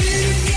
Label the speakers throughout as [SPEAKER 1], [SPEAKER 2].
[SPEAKER 1] Need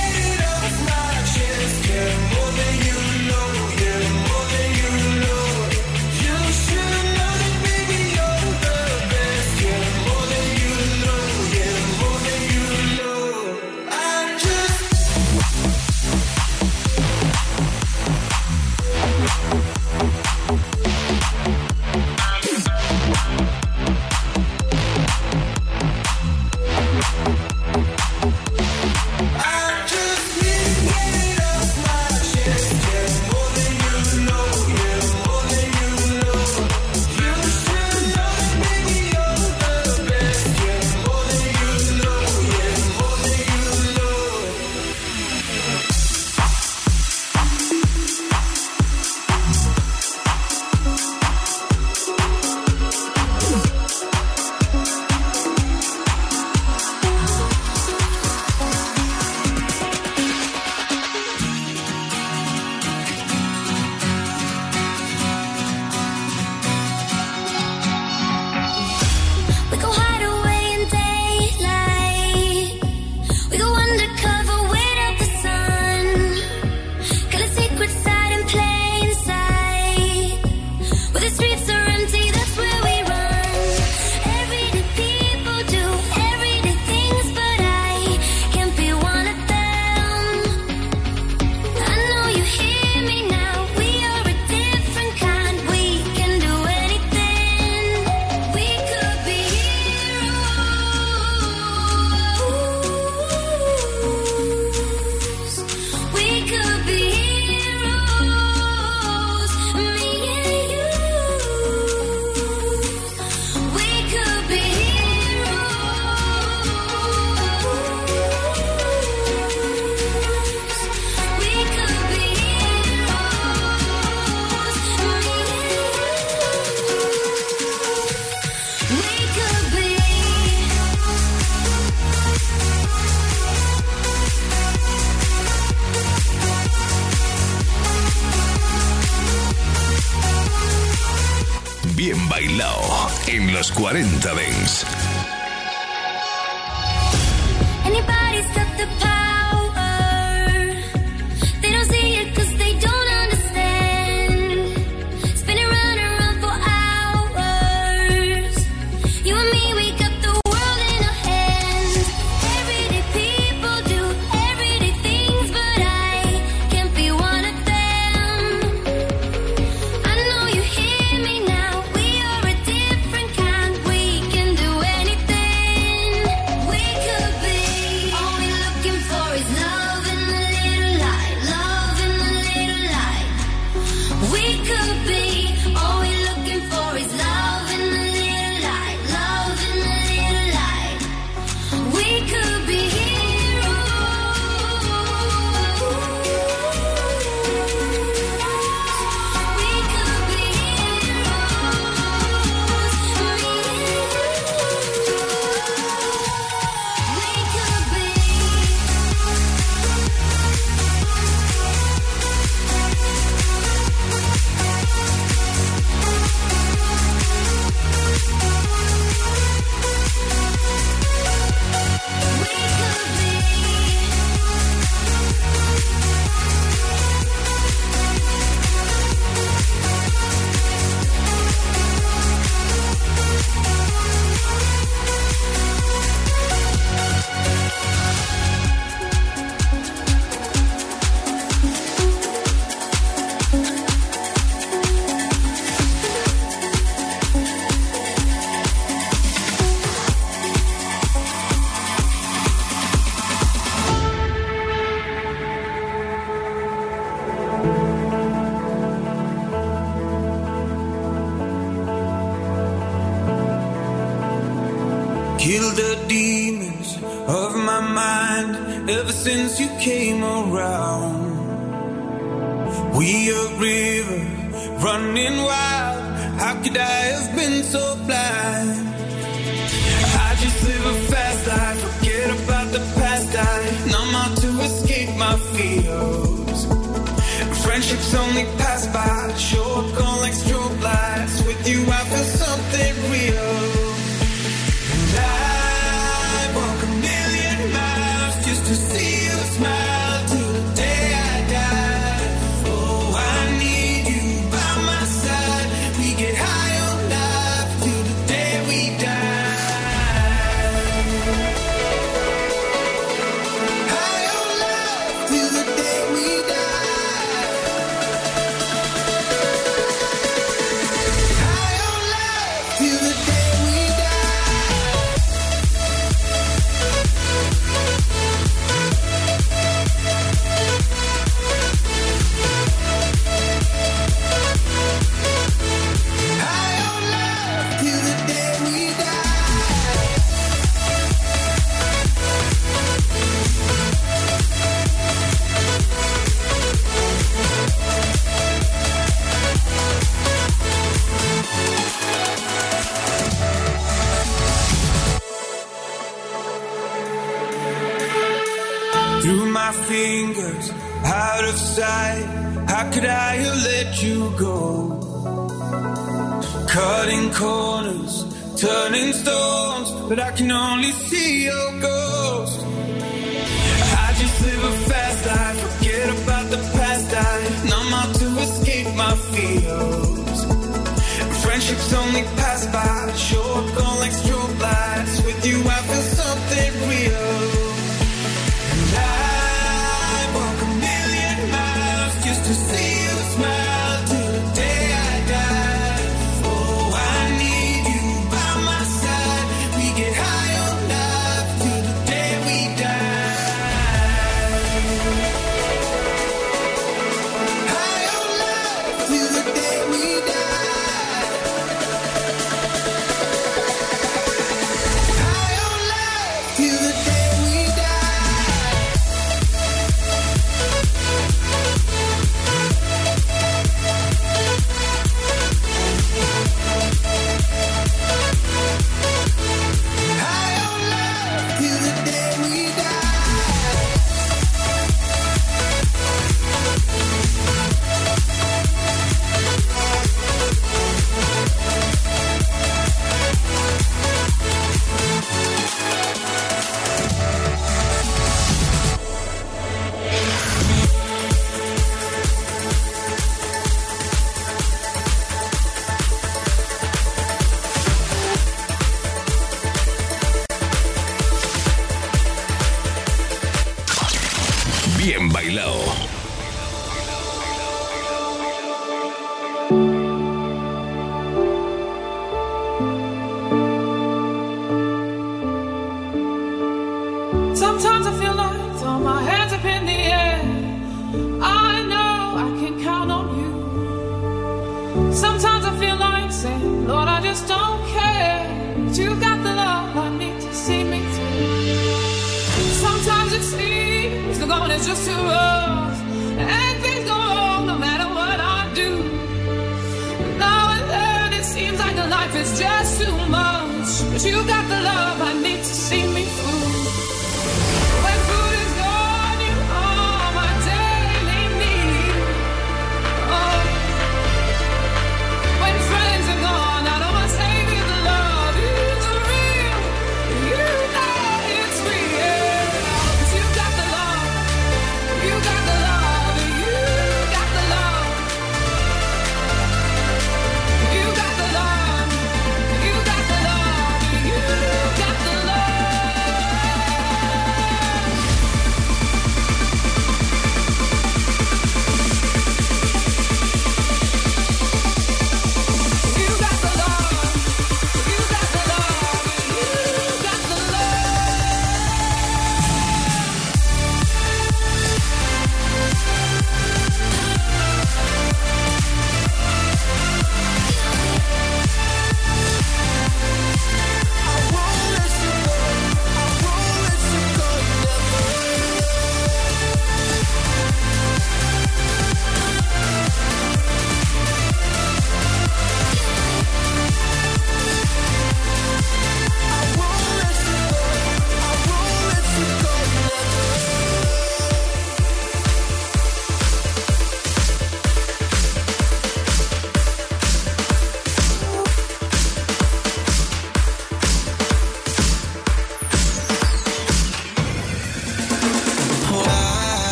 [SPEAKER 2] but I can
[SPEAKER 3] only see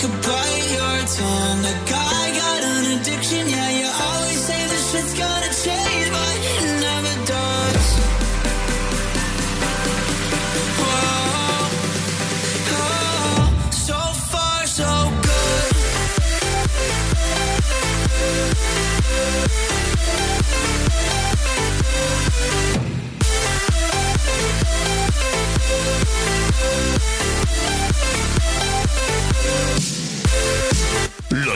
[SPEAKER 3] could
[SPEAKER 4] bite your tongue.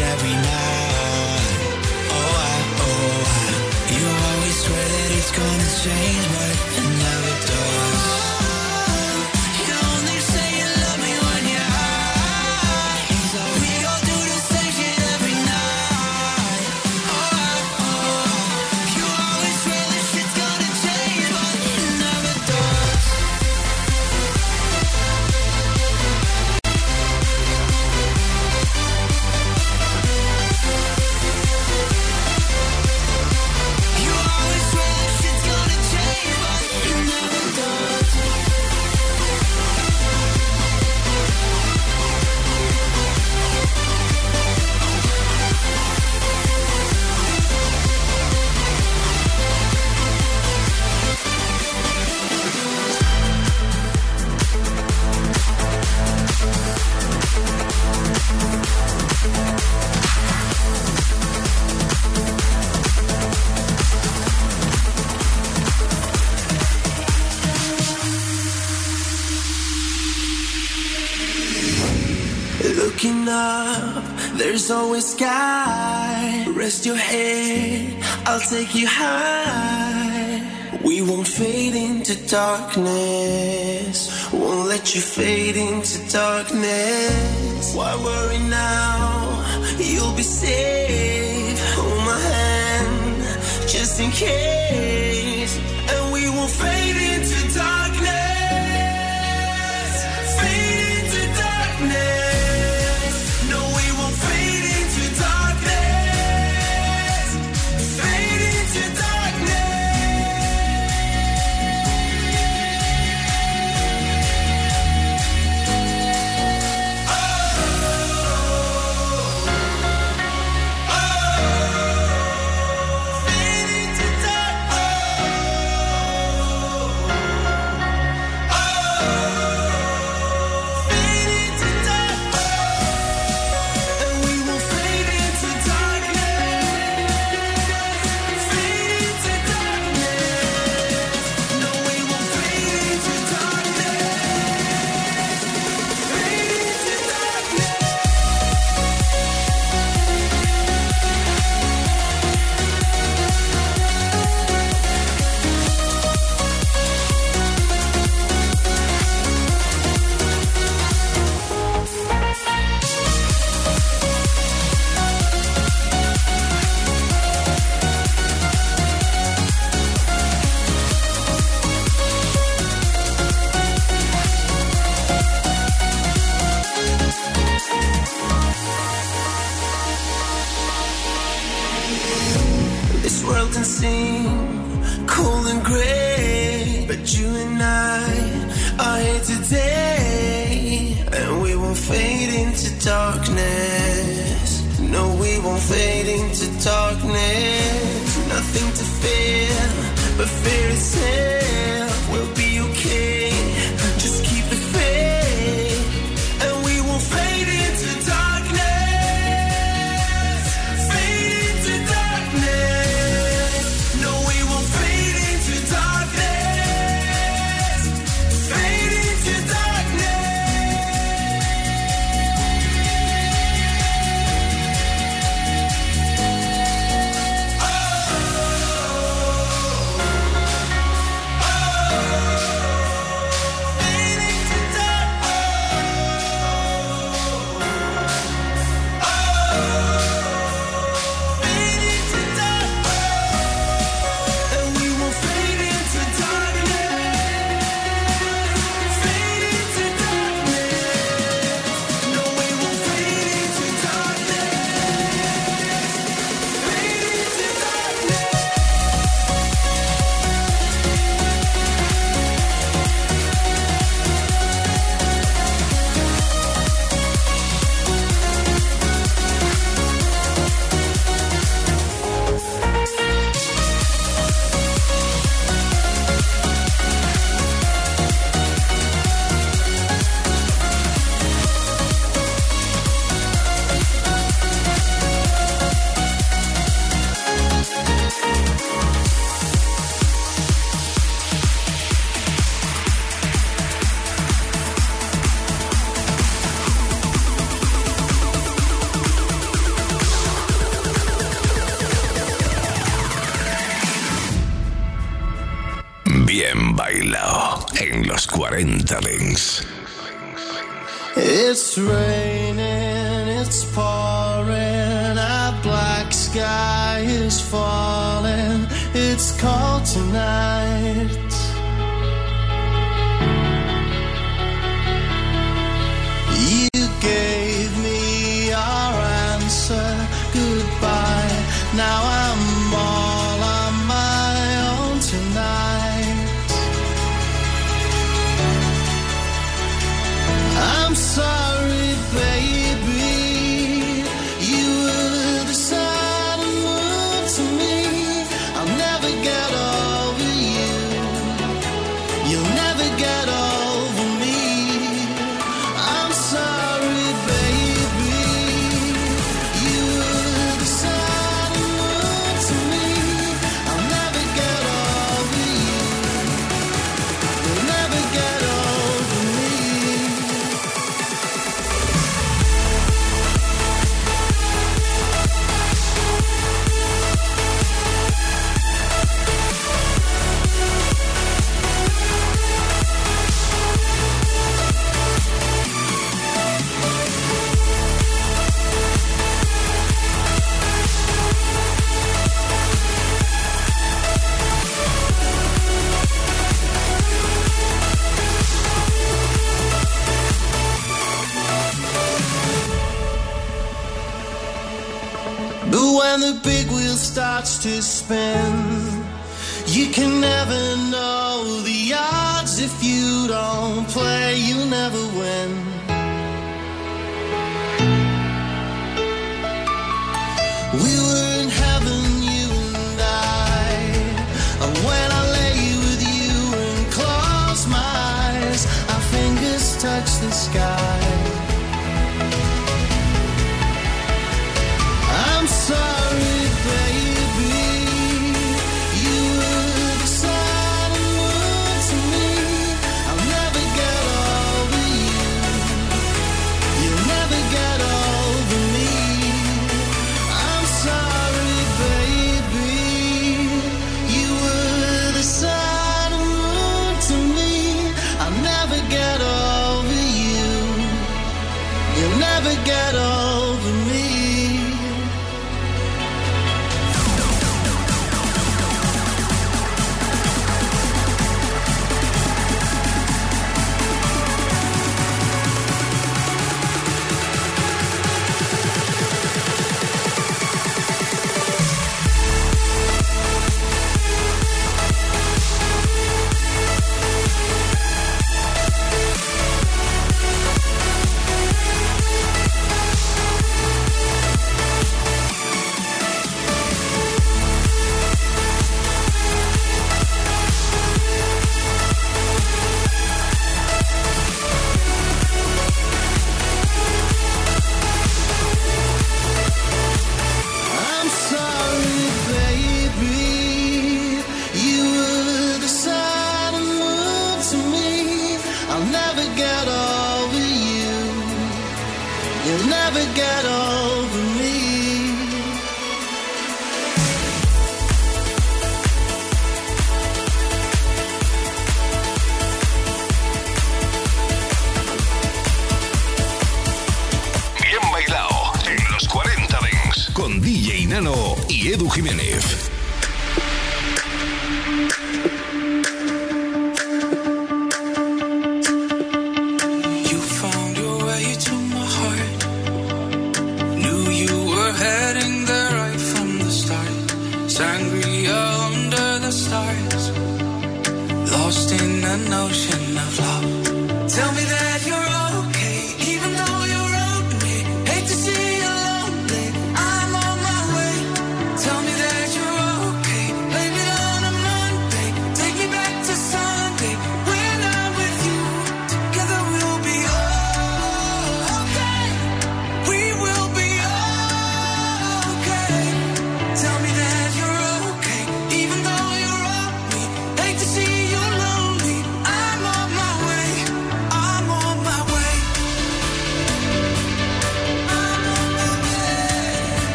[SPEAKER 4] every night. Oh, I, oh, I. You always swear that it's gonna change, but. sky. Rest your head, I'll take you high. We won't fade into darkness. Won't let you fade into darkness. Why worry now? You'll be safe. Hold my hand, just in case.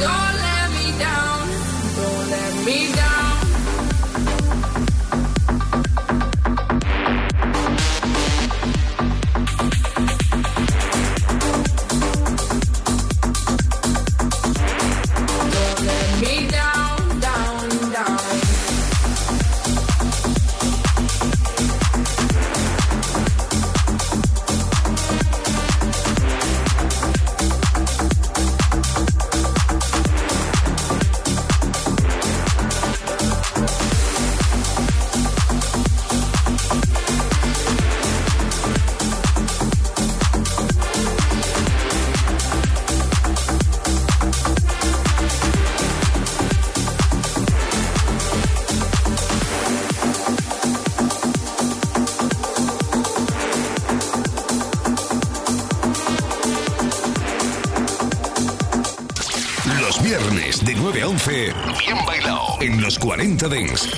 [SPEAKER 1] Don't
[SPEAKER 2] let me
[SPEAKER 5] down. Don't let me down.
[SPEAKER 6] 40 Dents.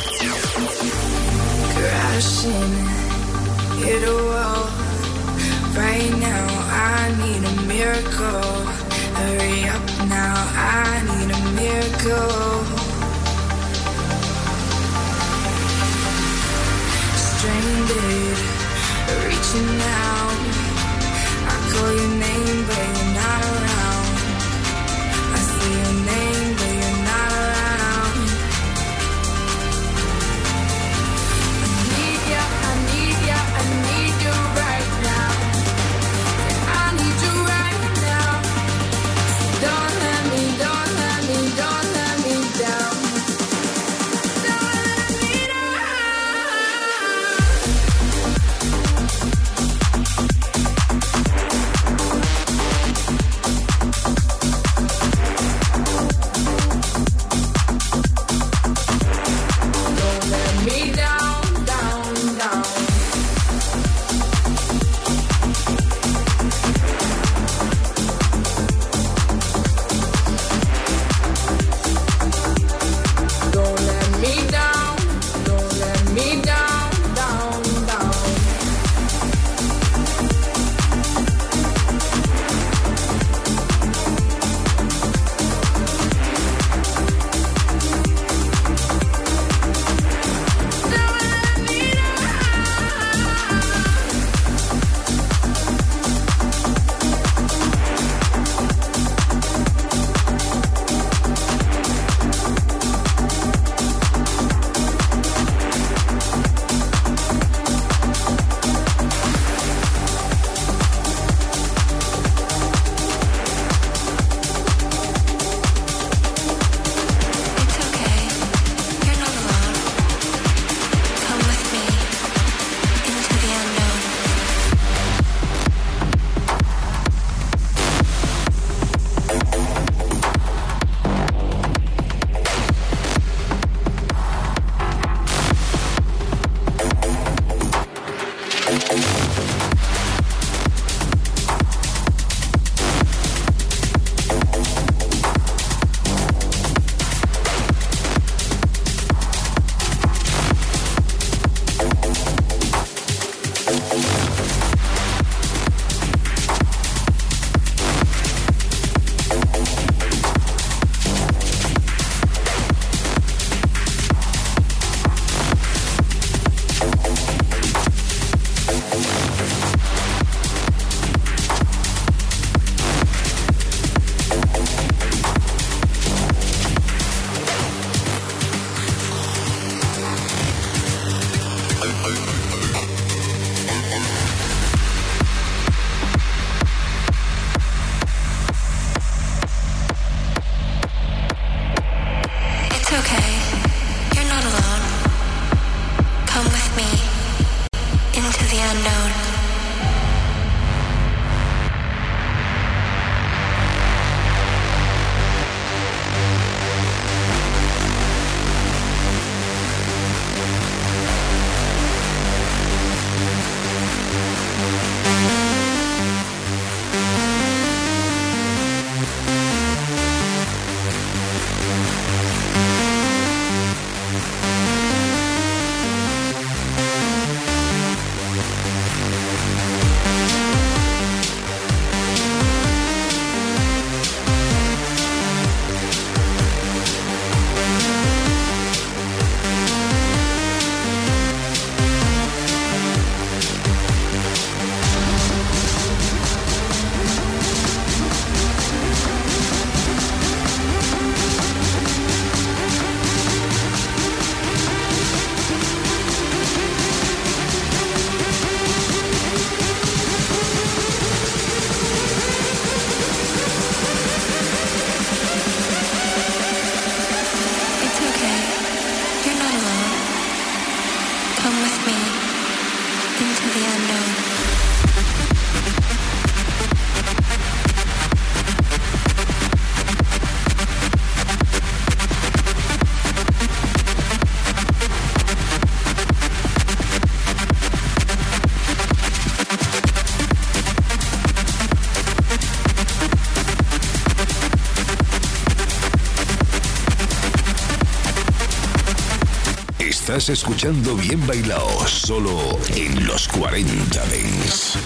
[SPEAKER 7] escuchando Bien Bailao, solo en los 40 Dents.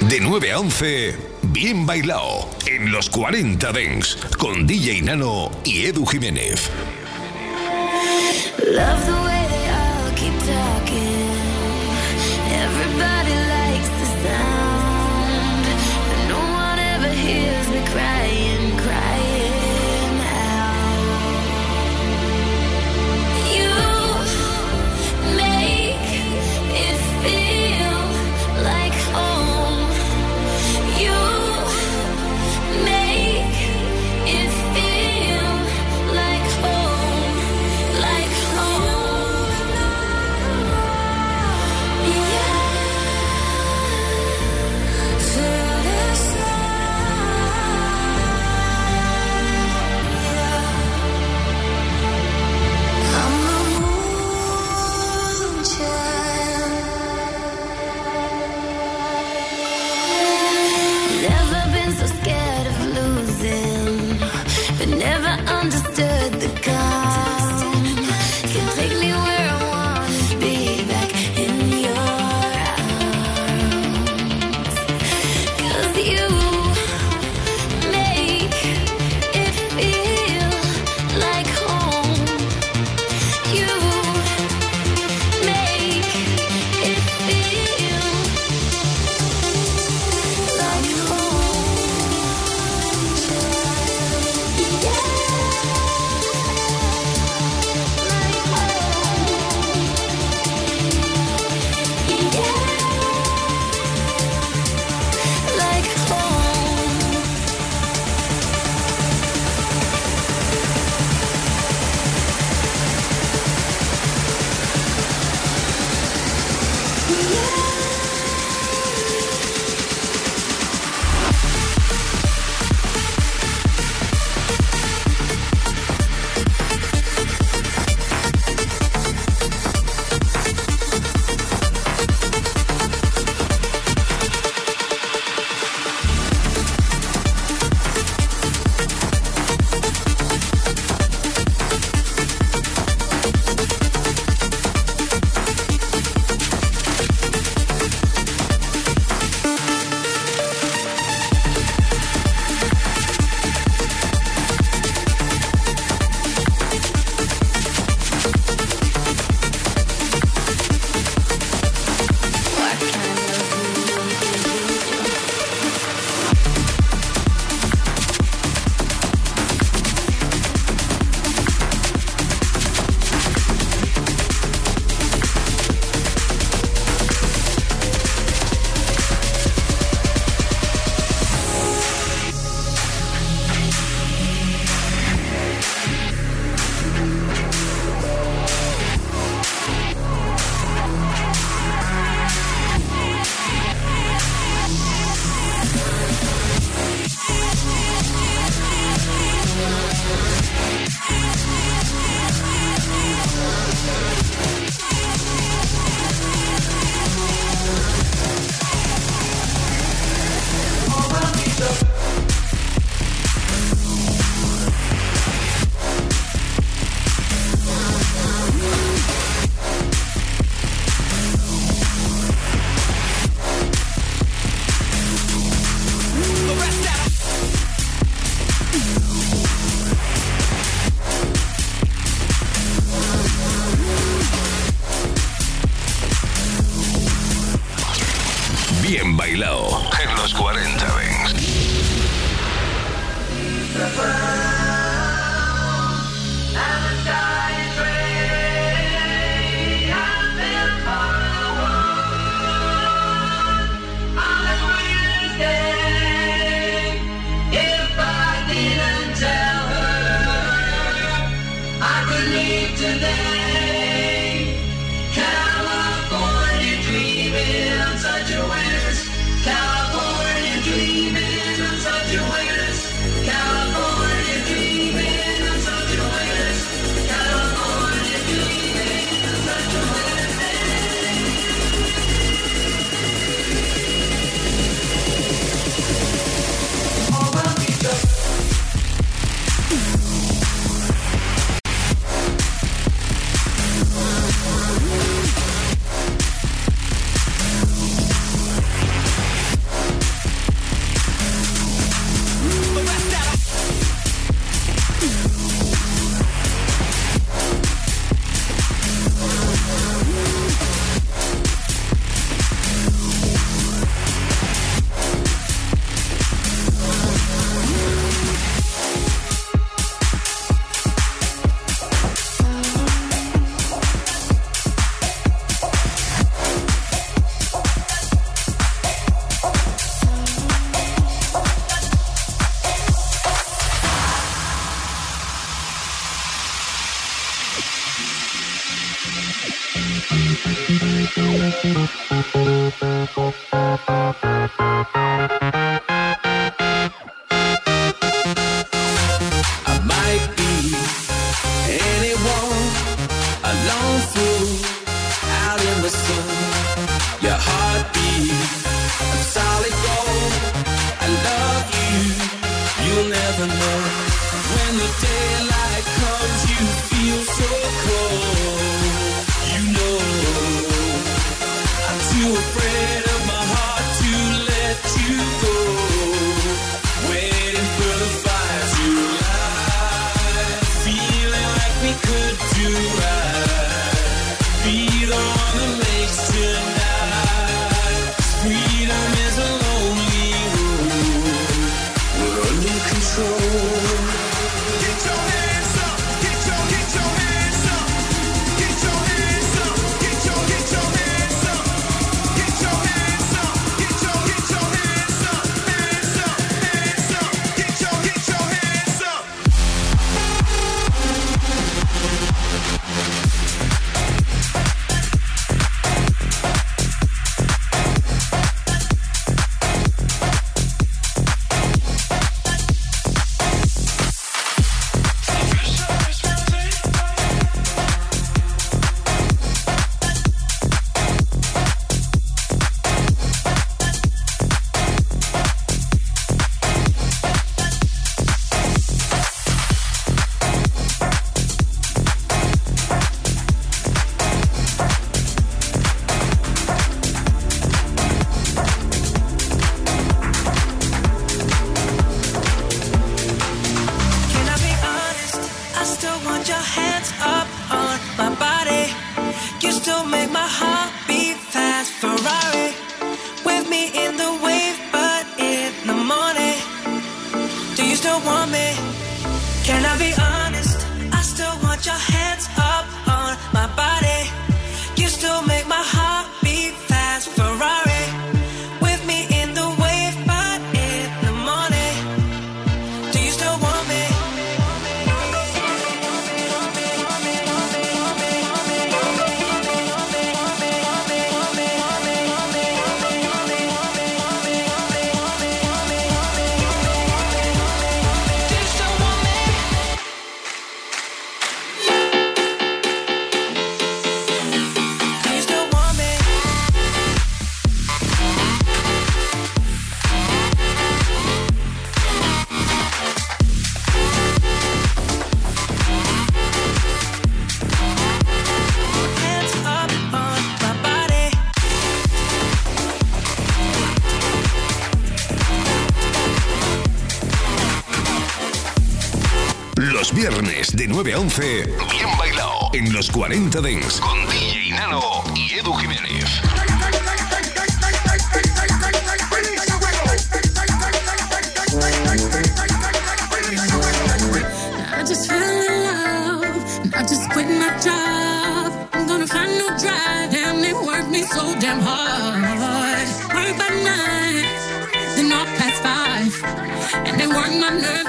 [SPEAKER 7] De 9 a 11, bien bailado en los 40 Dengs con DJ Nano y Edu Jiménez.
[SPEAKER 8] Thank you.
[SPEAKER 2] 15.
[SPEAKER 5] Bien bailado en los 40 Dents con DJ Nano y Edu Jiménez.
[SPEAKER 9] I just fell in love, and I just quit my job. I'm gonna find no drive, damn, they work me so damn hard. Work by night, then all past five, and they work my nerves.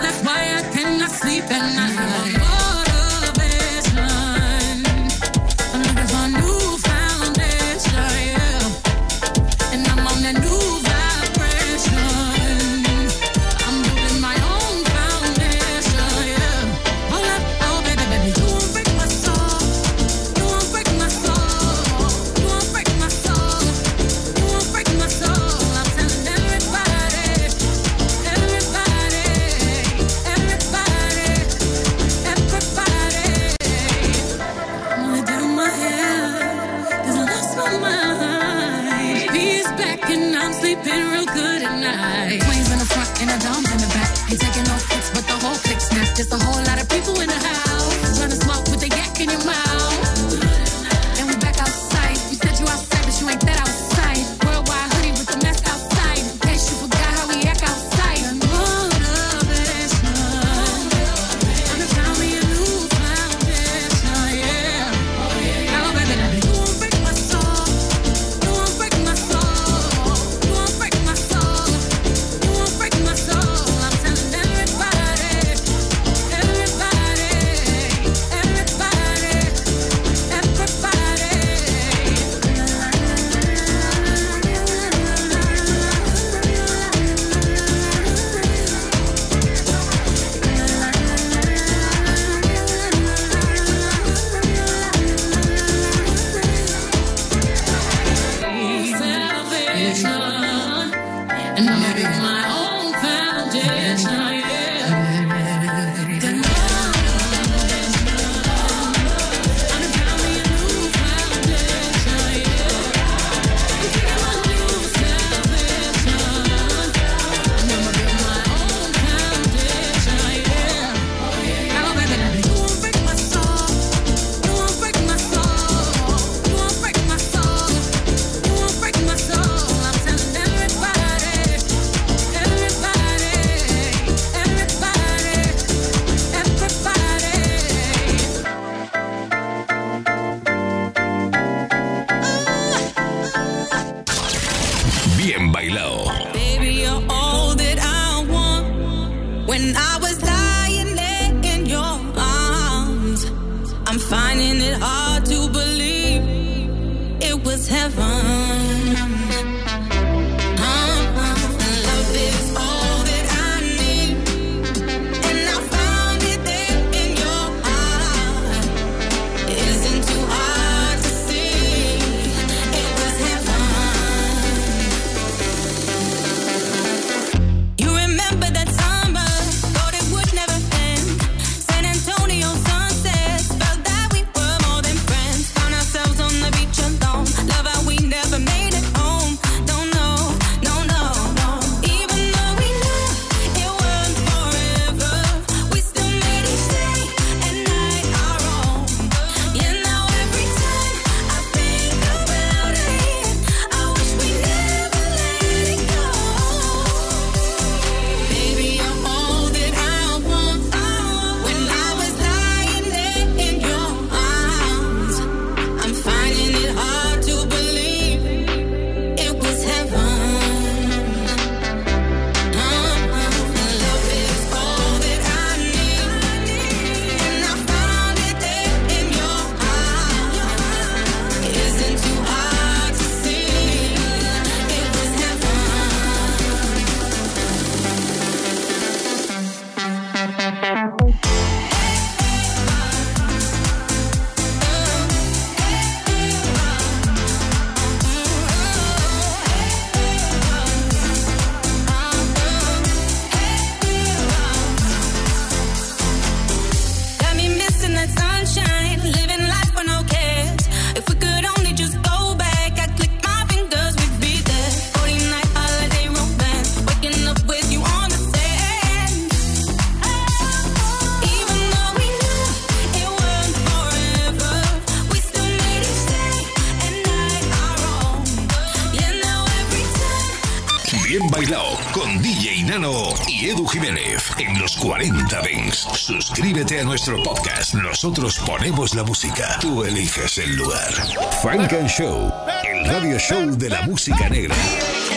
[SPEAKER 10] 40
[SPEAKER 5] Dings. Suscríbete a nuestro podcast. Nosotros ponemos la música. Tú eliges el lugar. Funk and Show, el radio show de la música negra.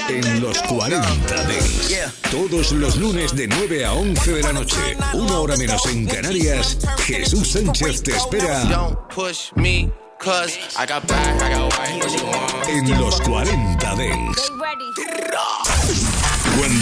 [SPEAKER 5] En los 40 Dings. Todos los lunes de 9 a 11 de la noche, una hora menos en Canarias, Jesús Sánchez te espera. En los 40 Dings